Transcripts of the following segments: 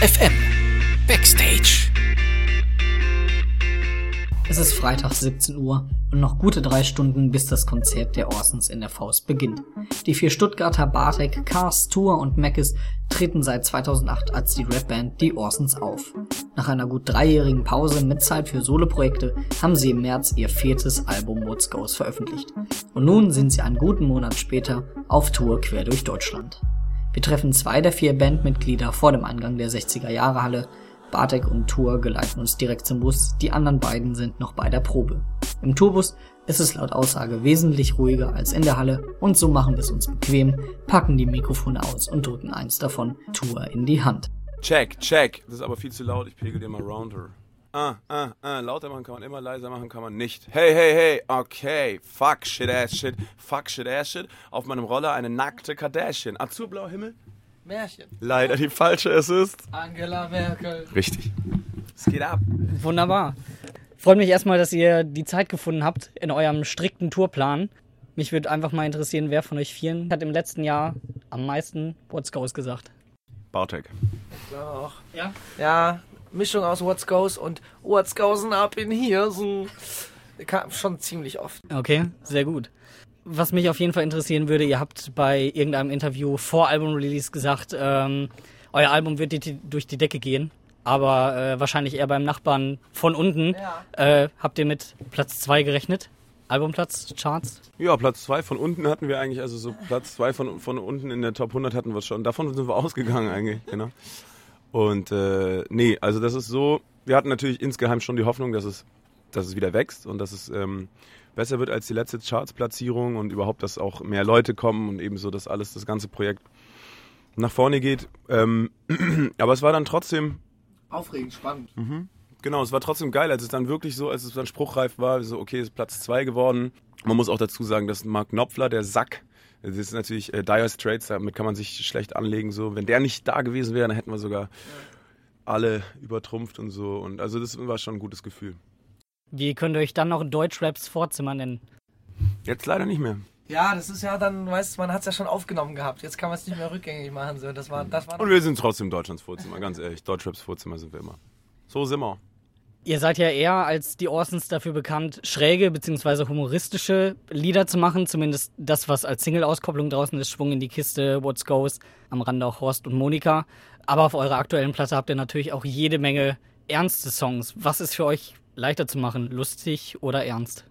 FM Backstage. Es ist Freitag 17 Uhr und noch gute drei Stunden, bis das Konzert der Orsons in der Faust beginnt. Die vier Stuttgarter Bartek, Cars, Tour und Mackes treten seit 2008 als die Rapband Die Orsons auf. Nach einer gut dreijährigen Pause mit Zeit für Soloprojekte haben sie im März ihr viertes Album What's Goes veröffentlicht. Und nun sind sie einen guten Monat später auf Tour quer durch Deutschland. Wir treffen zwei der vier Bandmitglieder vor dem Eingang der 60er Jahre Halle Bartek und Tour geleiten uns direkt zum Bus, die anderen beiden sind noch bei der Probe. Im Tourbus ist es laut Aussage wesentlich ruhiger als in der Halle und so machen wir es uns bequem, packen die Mikrofone aus und drücken eins davon Tour in die Hand. Check, check. Das ist aber viel zu laut, ich pegel dir mal rounder. Ah, ah, ah, lauter machen kann man immer, leiser machen kann man nicht. Hey, hey, hey, okay. Fuck, shit, ass, shit. Fuck, shit, ass, shit. Auf meinem Roller eine nackte Kardashian. Azurblauer Himmel? Märchen. Leider die falsche, es ist. Angela Merkel. Richtig. Es geht ab. Wunderbar. Freut mich erstmal, dass ihr die Zeit gefunden habt in eurem strikten Tourplan. Mich würde einfach mal interessieren, wer von euch vieren hat im letzten Jahr am meisten What's Goes gesagt. Bartek. Ich glaube auch. Ja? Ja, Mischung aus What's Goes und What's Goes up in here. So. Kam schon ziemlich oft. Okay, sehr gut. Was mich auf jeden Fall interessieren würde, ihr habt bei irgendeinem Interview vor Album-Release gesagt, ähm, euer Album wird die, durch die Decke gehen, aber äh, wahrscheinlich eher beim Nachbarn von unten. Ja. Äh, habt ihr mit Platz 2 gerechnet? Albumplatz, Charts? Ja, Platz zwei von unten hatten wir eigentlich, also so Platz zwei von, von unten in der Top 100 hatten wir schon. Davon sind wir ausgegangen eigentlich, genau. Und äh, nee, also das ist so, wir hatten natürlich insgeheim schon die Hoffnung, dass es, dass es wieder wächst und dass es ähm, besser wird als die letzte Charts-Platzierung und überhaupt, dass auch mehr Leute kommen und eben so, dass alles, das ganze Projekt nach vorne geht. Ähm, aber es war dann trotzdem Aufregend, spannend. Genau, es war trotzdem geil, als es dann wirklich so, als es dann spruchreif war, so, okay, es ist Platz zwei geworden. Man muss auch dazu sagen, dass Mark Knopfler, der Sack, das ist natürlich äh, Dire Straits, damit kann man sich schlecht anlegen, so. Wenn der nicht da gewesen wäre, dann hätten wir sogar alle übertrumpft und so. Und also das war schon ein gutes Gefühl. Wie könnt ihr euch dann noch Deutschraps Vorzimmer nennen? Jetzt leider nicht mehr. Ja, das ist ja dann, weißt du, man hat es ja schon aufgenommen gehabt. Jetzt kann man es nicht mehr rückgängig machen. So. Das war, das war Und wir sind trotzdem Deutschlands Vorzimmer, ganz ehrlich. Deutschraps Vorzimmer sind wir immer. So sind wir. Ihr seid ja eher als die Orsons dafür bekannt, schräge bzw. humoristische Lieder zu machen. Zumindest das, was als Single-Auskopplung draußen ist, Schwung in die Kiste, What's Goes, am Rande auch Horst und Monika. Aber auf eurer aktuellen Platte habt ihr natürlich auch jede Menge ernste Songs. Was ist für euch leichter zu machen, lustig oder ernst?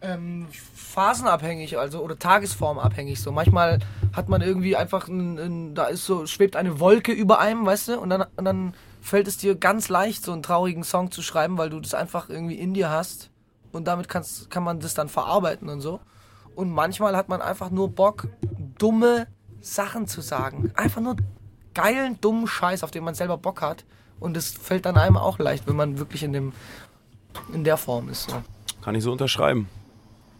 ähm, phasenabhängig, also oder tagesformabhängig. So manchmal hat man irgendwie einfach, ein, ein, da ist so schwebt eine Wolke über einem, weißt du, und dann und dann fällt es dir ganz leicht, so einen traurigen Song zu schreiben, weil du das einfach irgendwie in dir hast und damit kannst, kann man das dann verarbeiten und so. Und manchmal hat man einfach nur Bock, dumme Sachen zu sagen, einfach nur geilen dummen Scheiß, auf den man selber Bock hat. Und es fällt dann einem auch leicht, wenn man wirklich in dem in der Form ist. So. Kann ich so unterschreiben.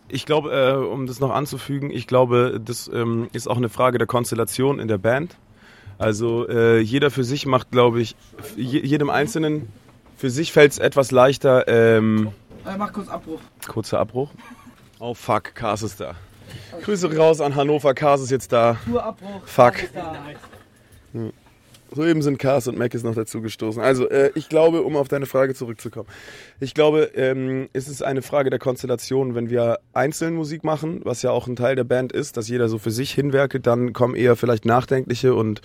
Ich glaube, äh, um das noch anzufügen, ich glaube, das ähm, ist auch eine Frage der Konstellation in der Band. Also äh, jeder für sich macht, glaube ich, je, jedem Einzelnen für sich fällt es etwas leichter. Ähm, Äh, mach kurz Abbruch. kurzer Abbruch. Oh fuck, Kars ist da. Grüße raus an Hannover, Kars ist jetzt da. Tourabbruch. Fuck. Soeben sind Cars und Mac ist noch dazu gestoßen. Also, äh, ich glaube, um auf deine Frage zurückzukommen, ich glaube, ähm, es ist eine Frage der Konstellation, wenn wir einzeln Musik machen, was ja auch ein Teil der Band ist, dass jeder so für sich hinwerkelt, dann kommen eher vielleicht nachdenkliche und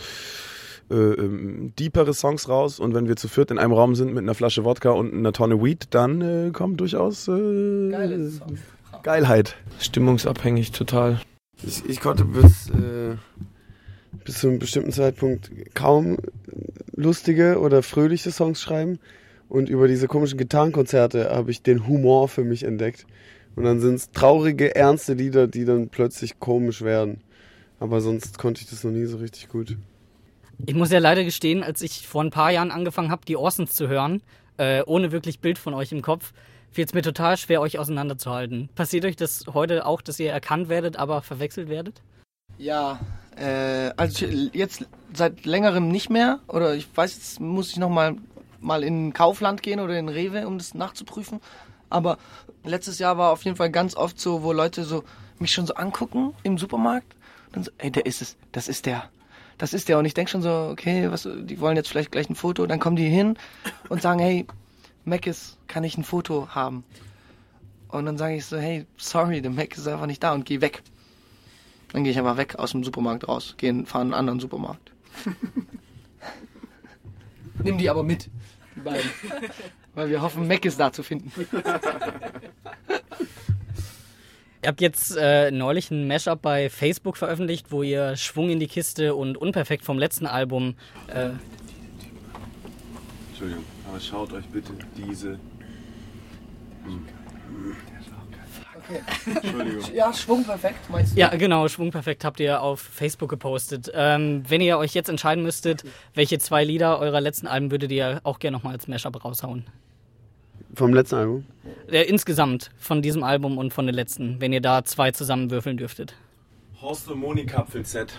äh, ähm, deepere Songs raus. Und wenn wir zu viert in einem Raum sind mit einer Flasche Wodka und einer Tonne Weed, dann äh, kommt durchaus äh, Geile Songs. Geilheit. Stimmungsabhängig total. Ich, ich konnte bis, äh, bis zu einem bestimmten Zeitpunkt kaum lustige oder fröhliche Songs schreiben. Und über diese komischen Gitarrenkonzerte habe ich den Humor für mich entdeckt. Und dann sind es traurige, ernste Lieder, die dann plötzlich komisch werden. Aber sonst konnte ich das noch nie so richtig gut. Ich muss ja leider gestehen, als ich vor ein paar Jahren angefangen habe, die Orsons zu hören, äh, ohne wirklich Bild von euch im Kopf, fiel es mir total schwer, euch auseinanderzuhalten. Passiert euch das heute auch, dass ihr erkannt werdet, aber verwechselt werdet? Ja, äh, also jetzt seit längerem nicht mehr. Oder ich weiß, jetzt muss ich noch mal, in Kaufland gehen oder in Rewe, um das nachzuprüfen. Aber letztes Jahr war auf jeden Fall ganz oft so, wo Leute so mich schon so angucken im Supermarkt. Dann so, ey, der ist es, das ist der. das ist der. Und ich denk schon so, okay, was, die wollen jetzt vielleicht gleich ein Foto. Dann kommen die hin und sagen, hey, Mackes, kann ich ein Foto haben? Und dann sage ich so, hey, sorry, der Mac ist einfach nicht da und geh weg. Dann gehe ich einfach weg aus dem Supermarkt raus, gehen, fahren in einen anderen Supermarkt. Nimm die aber mit, die beiden. Weil wir hoffen, Mac ist da zu finden. Ihr habt jetzt äh, neulich ein Mashup bei Facebook veröffentlicht, wo ihr Schwung in die Kiste und Unperfekt vom letzten Album. Äh, Entschuldigung, aber schaut euch bitte diese. Entschuldigung. Ja, Schwung perfekt, meinst du? ja, genau, Schwung perfekt habt ihr auf Facebook gepostet. Ähm, wenn ihr euch jetzt entscheiden müsstet, welche zwei Lieder eurer letzten Alben würdet ihr auch gerne nochmal als Mashup raushauen? Vom letzten Album. Äh, insgesamt von diesem Album und von den letzten, wenn ihr da zwei zusammenwürfeln dürftet. Horst und Monika Z.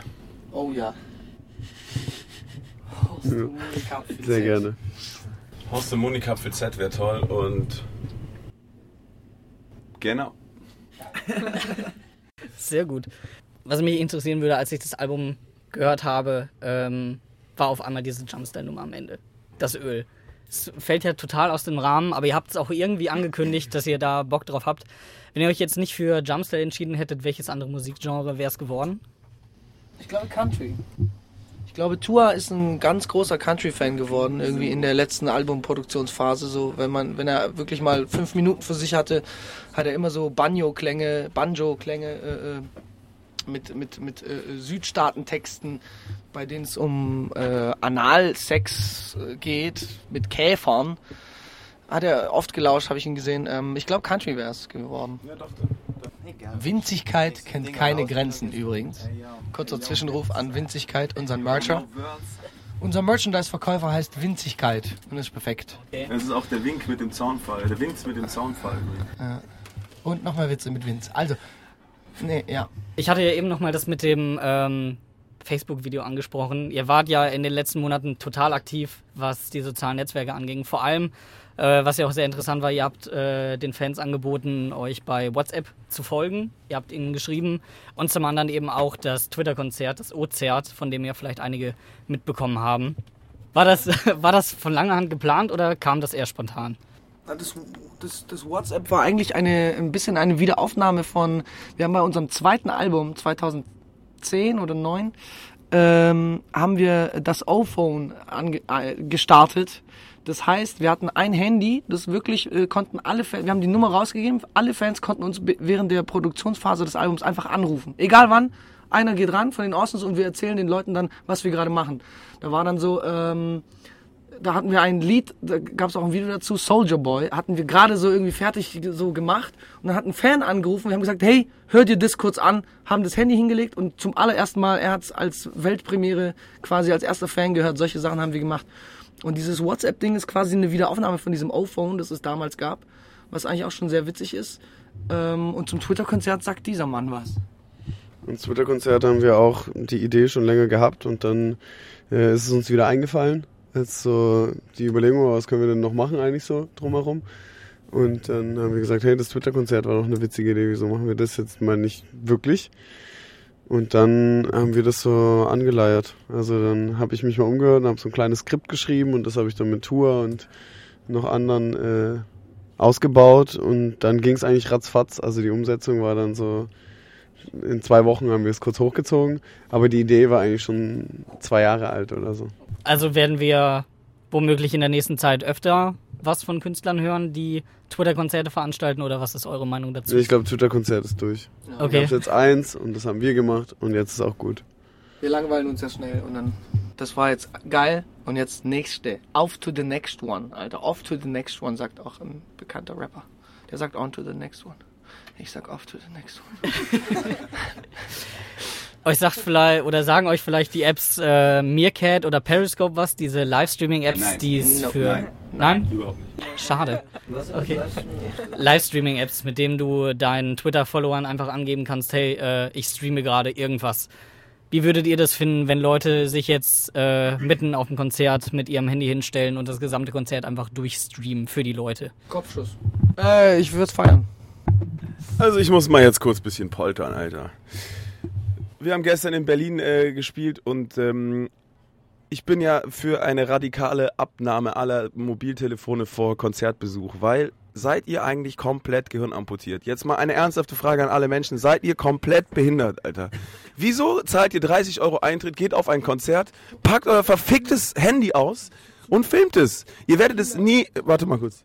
Oh ja. Sehr gerne. Horst und Monika Z wäre toll und. Genau. Sehr gut. Was mich interessieren würde, als ich das Album gehört habe, ähm, war auf einmal diese Jumpstyle-Nummer am Ende. Das Öl. Es fällt ja total aus dem Rahmen, aber ihr habt es auch irgendwie angekündigt, dass ihr da Bock drauf habt. Wenn ihr euch jetzt nicht für Jumpstyle entschieden hättet, welches andere Musikgenre wäre es geworden? Ich glaube Country. Ich glaube, Tua ist ein ganz großer Country-Fan geworden, irgendwie in der letzten Albumproduktionsphase. So, wenn man, wenn er wirklich mal fünf Minuten für sich hatte, hat er immer so Banjo-Klänge, Banjo-Klänge äh, äh, mit, mit, mit äh, Südstaatentexten, bei denen es um äh, Analsex äh, geht, mit Käfern. Hat er oft gelauscht, habe ich ihn gesehen. Ähm, ich glaube, Country wäre es geworden. Ja, doch. Winzigkeit kennt keine Grenzen übrigens. Kurzer Zwischenruf an Winzigkeit, unseren Mercher. Unser Merchandise-Verkäufer heißt Winzigkeit und ist perfekt. Das ist auch der Wink mit dem Zaunfall. Der Winkt mit dem Zaunfall. Und noch mehr Witze mit Vince. Also, nee, ja. Ich hatte ja eben nochmal das mit dem ähm, Facebook-Video angesprochen. Ihr wart ja in den letzten Monaten total aktiv, was die sozialen Netzwerke anging. Vor allem, äh, was ja auch sehr interessant war, ihr habt äh, den Fans angeboten, euch bei WhatsApp zu folgen. Ihr habt ihnen geschrieben. Und zum anderen eben auch das Twitter-Konzert, das O-Zert, von dem ja vielleicht einige mitbekommen haben. War das, war das von langer Hand geplant oder kam das eher spontan? Das, das, das WhatsApp war eigentlich eine, ein bisschen eine Wiederaufnahme von, wir haben bei unserem zweiten Album 2010 oder 9 ähm, haben wir das O-Phone äh, gestartet. Das heißt, wir hatten ein Handy, das wirklich äh, konnten alle Fans, wir haben die Nummer rausgegeben, alle Fans konnten uns während der Produktionsphase des Albums einfach anrufen. Egal wann, einer geht ran von den Austins und wir erzählen den Leuten dann, was wir gerade machen. Da war dann so, ähm, da hatten wir ein Lied, da gab es auch ein Video dazu, Soldier Boy, hatten wir gerade so irgendwie fertig so gemacht und dann hat ein Fan angerufen, wir haben gesagt, hey, hört dir das kurz an, haben das Handy hingelegt und zum allerersten Mal, er hat es als Weltpremiere quasi als erster Fan gehört, solche Sachen haben wir gemacht. Und dieses WhatsApp-Ding ist quasi eine Wiederaufnahme von diesem O-Phone, das es damals gab, was eigentlich auch schon sehr witzig ist. Ähm, und zum Twitter-Konzert sagt dieser Mann was. Und Twitter-Konzert haben wir auch die Idee schon länger gehabt und dann äh, ist es uns wieder eingefallen. Jetzt so die Überlegung, was können wir denn noch machen eigentlich so drumherum. Und dann haben wir gesagt, hey, das Twitter-Konzert war doch eine witzige Idee, wieso machen wir das jetzt mal nicht wirklich? Und dann haben wir das so angeleiert. Also dann habe ich mich mal umgehört und habe so ein kleines Skript geschrieben und das habe ich dann mit Tour und noch anderen äh, ausgebaut und dann ging es eigentlich ratzfatz. Also die Umsetzung war dann so, in zwei Wochen haben wir es kurz hochgezogen, aber die Idee war eigentlich schon zwei Jahre alt oder so. Also werden wir womöglich in der nächsten Zeit öfter was von Künstlern hören, die Twitter-Konzerte veranstalten oder was ist eure Meinung dazu? Ich glaube, Twitter-Konzert ist durch. Wir okay. haben jetzt eins und das haben wir gemacht und jetzt ist auch gut. Wir langweilen uns ja schnell und dann, das war jetzt geil und jetzt nächste. Auf to the next one, Alter. Off to the next one, sagt auch ein bekannter Rapper. Der sagt on to the next one. Ich sag off to the next one. Euch sagt vielleicht oder sagen euch vielleicht die Apps äh, Meerkat oder Periscope was, diese Livestreaming-Apps, die es No. für. Nein. Nein? Überhaupt nicht. Schade. Okay. Livestreaming-Apps, mit denen du deinen Twitter-Followern einfach angeben kannst, hey, äh, ich streame gerade irgendwas. Wie würdet ihr das finden, wenn Leute sich jetzt äh, mitten auf dem Konzert mit ihrem Handy hinstellen und das gesamte Konzert einfach durchstreamen für die Leute? Kopfschuss. Äh, ich würde es feiern. Also ich muss mal jetzt kurz ein bisschen poltern, Alter. Wir haben gestern in Berlin äh, gespielt und ähm, ich bin ja für eine radikale Abnahme aller Mobiltelefone vor Konzertbesuch, weil seid ihr eigentlich komplett gehirnamputiert? Jetzt mal eine ernsthafte Frage an alle Menschen. Seid ihr komplett behindert, Alter? Wieso zahlt ihr 30 Euro Eintritt, geht auf ein Konzert, packt euer verficktes Handy aus und filmt es? Ihr werdet es nie, warte mal kurz.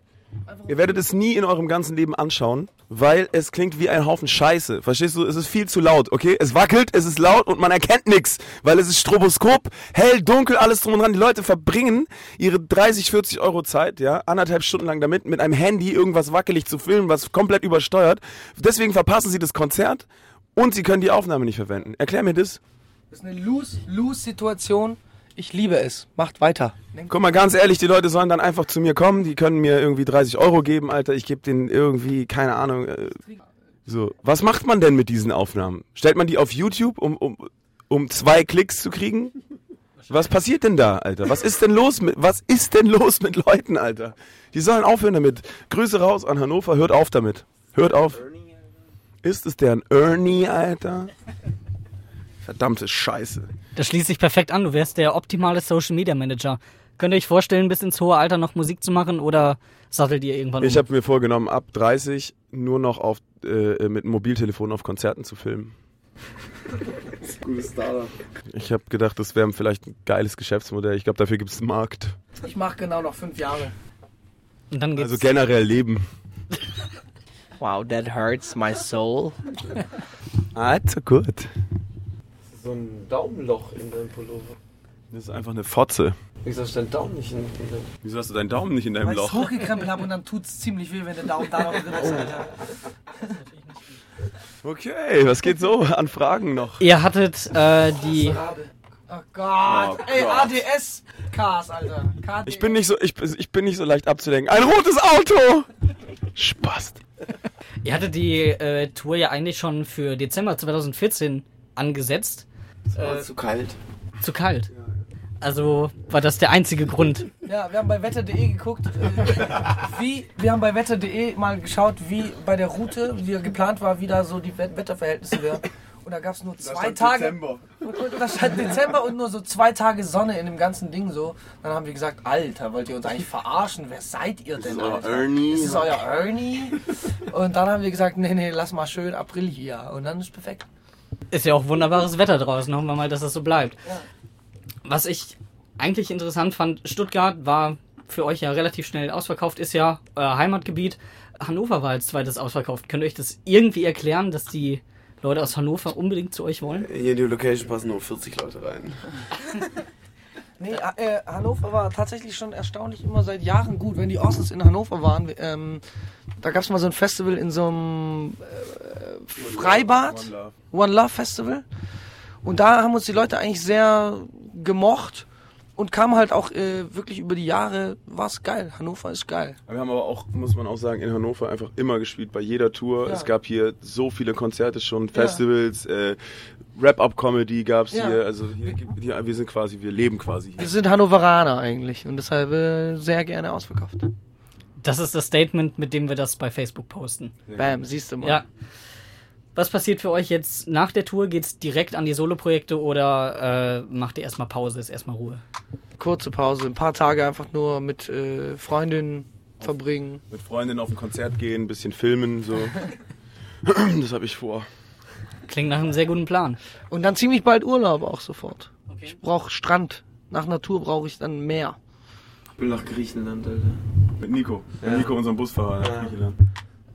Ihr werdet es nie in eurem ganzen Leben anschauen, weil es klingt wie ein Haufen Scheiße. Verstehst du? Es ist viel zu laut, okay? Es wackelt, es ist laut und man erkennt nichts, weil es ist Stroboskop, hell, dunkel, alles drum und dran. Die Leute verbringen ihre 30, 40 Euro Zeit, ja, anderthalb Stunden lang damit, mit einem Handy irgendwas wackelig zu filmen, was komplett übersteuert. Deswegen verpassen sie das Konzert und sie können die Aufnahme nicht verwenden. Erklär mir das. Das ist eine Lose-Lose-Situation. Ich liebe es. Macht weiter. Guck mal, ganz ehrlich, die Leute sollen dann einfach zu mir kommen, die können mir irgendwie 30 Euro geben, Alter, ich gebe denen irgendwie, keine Ahnung, äh, so. Was macht man denn mit diesen Aufnahmen? Stellt man die auf YouTube, um, um, um zwei Klicks zu kriegen? Was passiert denn da, Alter? Was ist denn los mit, was ist denn los mit Leuten, Alter? Die sollen aufhören damit. Grüße raus an Hannover, hört auf damit. Hört auf. Ist es deren Ernie, Alter? Verdammte Scheiße. Das schließt sich perfekt an. Du wärst der optimale Social Media Manager. Könnt ihr euch vorstellen, bis ins hohe Alter noch Musik zu machen oder sattelt ihr irgendwann Ich um? habe mir vorgenommen, ab 30 nur noch auf, äh, mit dem Mobiltelefon auf Konzerten zu filmen. Gutes Startup. Ich habe gedacht, das wäre vielleicht ein geiles Geschäftsmodell. Ich glaube, dafür gibt es einen Markt. Ich mache genau noch fünf Jahre. Und dann geht's. Also generell Leben. Wow, that hurts my soul. Also gut. So ein Daumenloch in deinem Pullover. Das ist einfach eine Fotze. Wieso ist dein Daumen nicht in, in deinem... Wieso hast du deinen Daumen nicht in deinem Weil ich Loch? hochgekrempelt habe und dann tut's ziemlich weh, wenn der Daumen da noch drin ist. Alter. Okay, was geht so an Fragen noch? ihr hattet äh, die. Oh Gott. Oh Ey. ADS-Cars, Alter. KDS. Ich bin nicht so, ich, ich bin nicht so leicht abzulenken. Ein rotes Auto! Spaß. Ihr hattet die äh, Tour ja eigentlich schon für Dezember 2014 angesetzt. War zu kalt. Zu kalt. Also war das der einzige Grund. Ja, wir haben bei wetter.de geguckt, äh, wie, wir haben bei wetter.de mal geschaut, wie bei der Route, wie geplant war, wie da so die Wet- Wetterverhältnisse wären. Und da gab es nur zwei Tage. Und, und da stand Dezember und nur so zwei Tage Sonne in dem ganzen Ding so. Dann haben wir gesagt, Alter, wollt ihr uns eigentlich verarschen? Wer seid ihr denn, euer Alter? Ernie. Ist es euer Ernie? Und dann haben wir gesagt, nee, nee, lass mal schön April hier. Und dann ist perfekt. Ist ja auch wunderbares Wetter draußen. Hoffen wir mal, dass das so bleibt. Was ich eigentlich interessant fand, Stuttgart war für euch ja relativ schnell ausverkauft, ist ja euer Heimatgebiet. Hannover war als zweites ausverkauft. Könnt ihr euch das irgendwie erklären, dass die Leute aus Hannover unbedingt zu euch wollen? Hier in die Location passen nur 40 Leute rein. Nee, äh, Hannover war tatsächlich schon erstaunlich immer seit Jahren gut. Wenn die Orsons in Hannover waren, ähm, da gab es mal so ein Festival in so einem äh, Freibad, One Love. One Love Festival. Und da haben uns die Leute eigentlich sehr gemocht und kam halt auch äh, wirklich über die Jahre, war's geil. Hannover ist geil. Wir haben aber auch, muss man auch sagen, in Hannover einfach immer gespielt, bei jeder Tour. Ja. Es gab hier so viele Konzerte schon, Festivals, äh, Rap-Up-Comedy gab's Ja. hier. Also hier, hier, wir sind quasi, wir leben quasi hier. Wir sind Hannoveraner eigentlich und deshalb äh, sehr gerne ausverkauft. Das ist das Statement, mit dem wir das bei Facebook posten. Bam, siehst du mal. Ja. Was passiert für euch jetzt nach der Tour? Geht's direkt an die Soloprojekte oder äh, macht ihr erstmal Pause, ist erstmal Ruhe? Kurze Pause, ein paar Tage einfach nur mit äh, Freundinnen verbringen. Mit Freundinnen auf ein Konzert gehen, ein bisschen filmen, so. das habe ich vor. Klingt nach einem sehr guten Plan. Und dann ziemlich bald Urlaub auch sofort. Ich brauche Strand. Nach Natur brauche ich dann Meer. Ich will nach Griechenland, Alter. Mit Nico. Mit Ja. Nico, unserem Busfahrer nach Ja. Griechenland.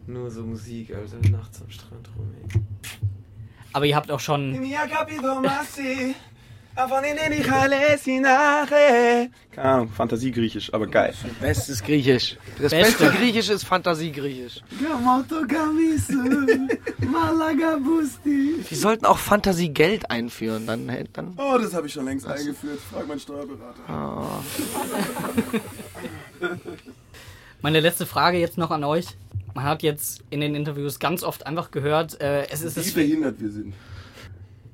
Nur so Musik, Alter. Nachts am Strand rum, ey. Aber ihr habt auch schon Keine Ahnung, Fantasiegriechisch, aber geil. Bestes Griechisch. Das Beste. beste Griechisch ist Fantasiegriechisch. Wir sollten auch Fantasiegeld einführen. Dann, dann Oh, das habe ich schon längst eingeführt. Frag meinen Steuerberater. Meine letzte Frage jetzt noch an euch. Man hat jetzt in den Interviews ganz oft einfach gehört, äh, es ist Wie das behindert wir sind.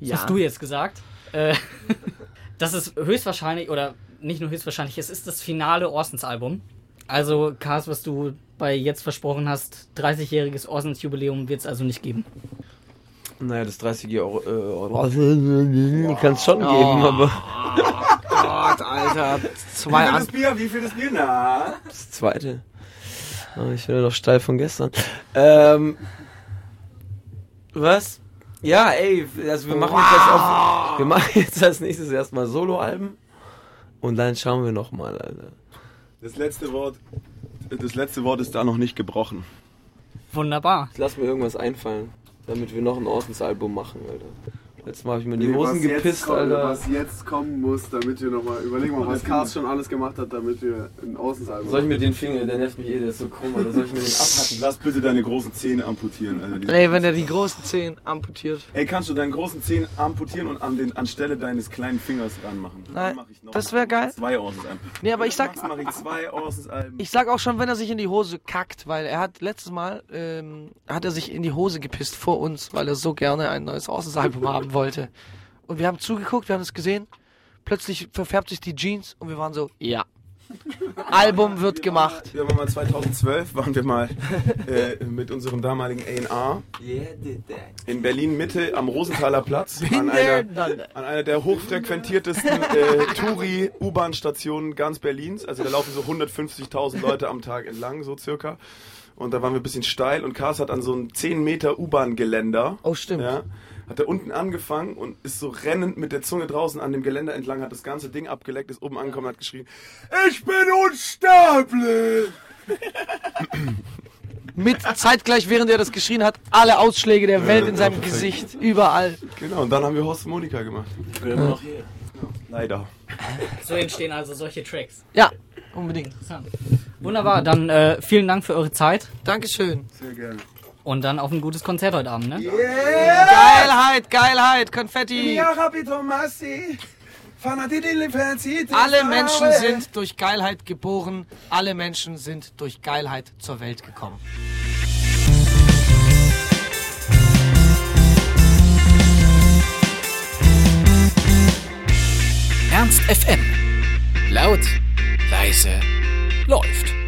Das hast du jetzt gesagt. Äh, das ist höchstwahrscheinlich, oder nicht nur höchstwahrscheinlich, es ist das finale Orsons-Album. Also, Kars, was du bei jetzt versprochen hast, 30-jähriges Orsons-Jubiläum wird es also nicht geben. Naja, das 30 Euro. Äh, Euro. kann es schon geben, aber. Gott, Alter. Zwei an. Bier? Wie viel das Bier? Na? Das zweite. Oh, ich bin ja noch steil von gestern. Ähm. Was? Ja, ey, also wir machen jetzt als auf, wir machen jetzt als nächstes erstmal Soloalben und dann schauen wir noch mal, Alter. Das letzte Wort, das letzte Wort ist da noch nicht gebrochen. Wunderbar. Jetzt lass mir irgendwas einfallen, damit wir noch ein Ordensalbum machen, Alter. Letztes Mal habe ich mir in die Nee, Hosen gepisst, kommt, Alter. Was jetzt kommen muss, damit wir nochmal überlegen, mal, was Cars schon alles gemacht hat, damit wir ein Außensalbum Soll ich mir den Finger, der nervt mich eh, der ist so krumm, oder soll ich mir den abhacken? Lass bitte deine großen Zähne amputieren. Alter. Ey, wenn er die großen Zehen amputiert. Ey, kannst du deinen großen Zehen amputieren und an den anstelle deines kleinen Fingers ranmachen? Nein, mach ich noch das wär geil. Zwei Orsensalben. Nee, aber ich sag, Max mache ich zwei ich sag auch schon, wenn er sich in die Hose kackt, weil er hat letztes Mal, ähm, hat er sich in die Hose gepisst vor uns, weil er so gerne ein neues Außensalbum haben wollte. Und wir haben zugeguckt, wir haben es gesehen. Plötzlich verfärbt sich die Jeans und wir waren so, ja. Album wird gemacht. Wir waren mal 2012, waren wir mal äh, mit unserem damaligen A&R in Berlin Mitte am Rosenthaler Platz an einer, an einer der hochfrequentiertesten äh, Touri-U-Bahn-Stationen ganz Berlins. Also da laufen so 150.000 Leute am Tag entlang, so circa. Und da waren wir ein bisschen steil und Kars hat an so einem 10 Meter U-Bahn-Geländer. Oh, stimmt. Ja, hat er unten angefangen und ist so rennend mit der Zunge draußen an dem Geländer entlang, hat das ganze Ding abgeleckt, ist oben angekommen und hat geschrien, ich bin unsterblich! Mit zeitgleich, während er das geschrien hat, alle Ausschläge der Welt in seinem Gesicht. Überall. Genau, und dann haben wir Horst und Monika gemacht. Ich bin immer noch hier. Leider. So entstehen also solche Tracks. Ja, unbedingt. Interessant. Wunderbar, dann äh, vielen Dank für eure Zeit Dankeschön. Sehr gerne. Und dann auf ein gutes Konzert heute Abend, ne? Geilheit, Geilheit, Konfetti. Alle Menschen sind durch Geilheit geboren. Alle Menschen sind durch Geilheit zur Welt gekommen. Ernst FM. Laut, leise, läuft.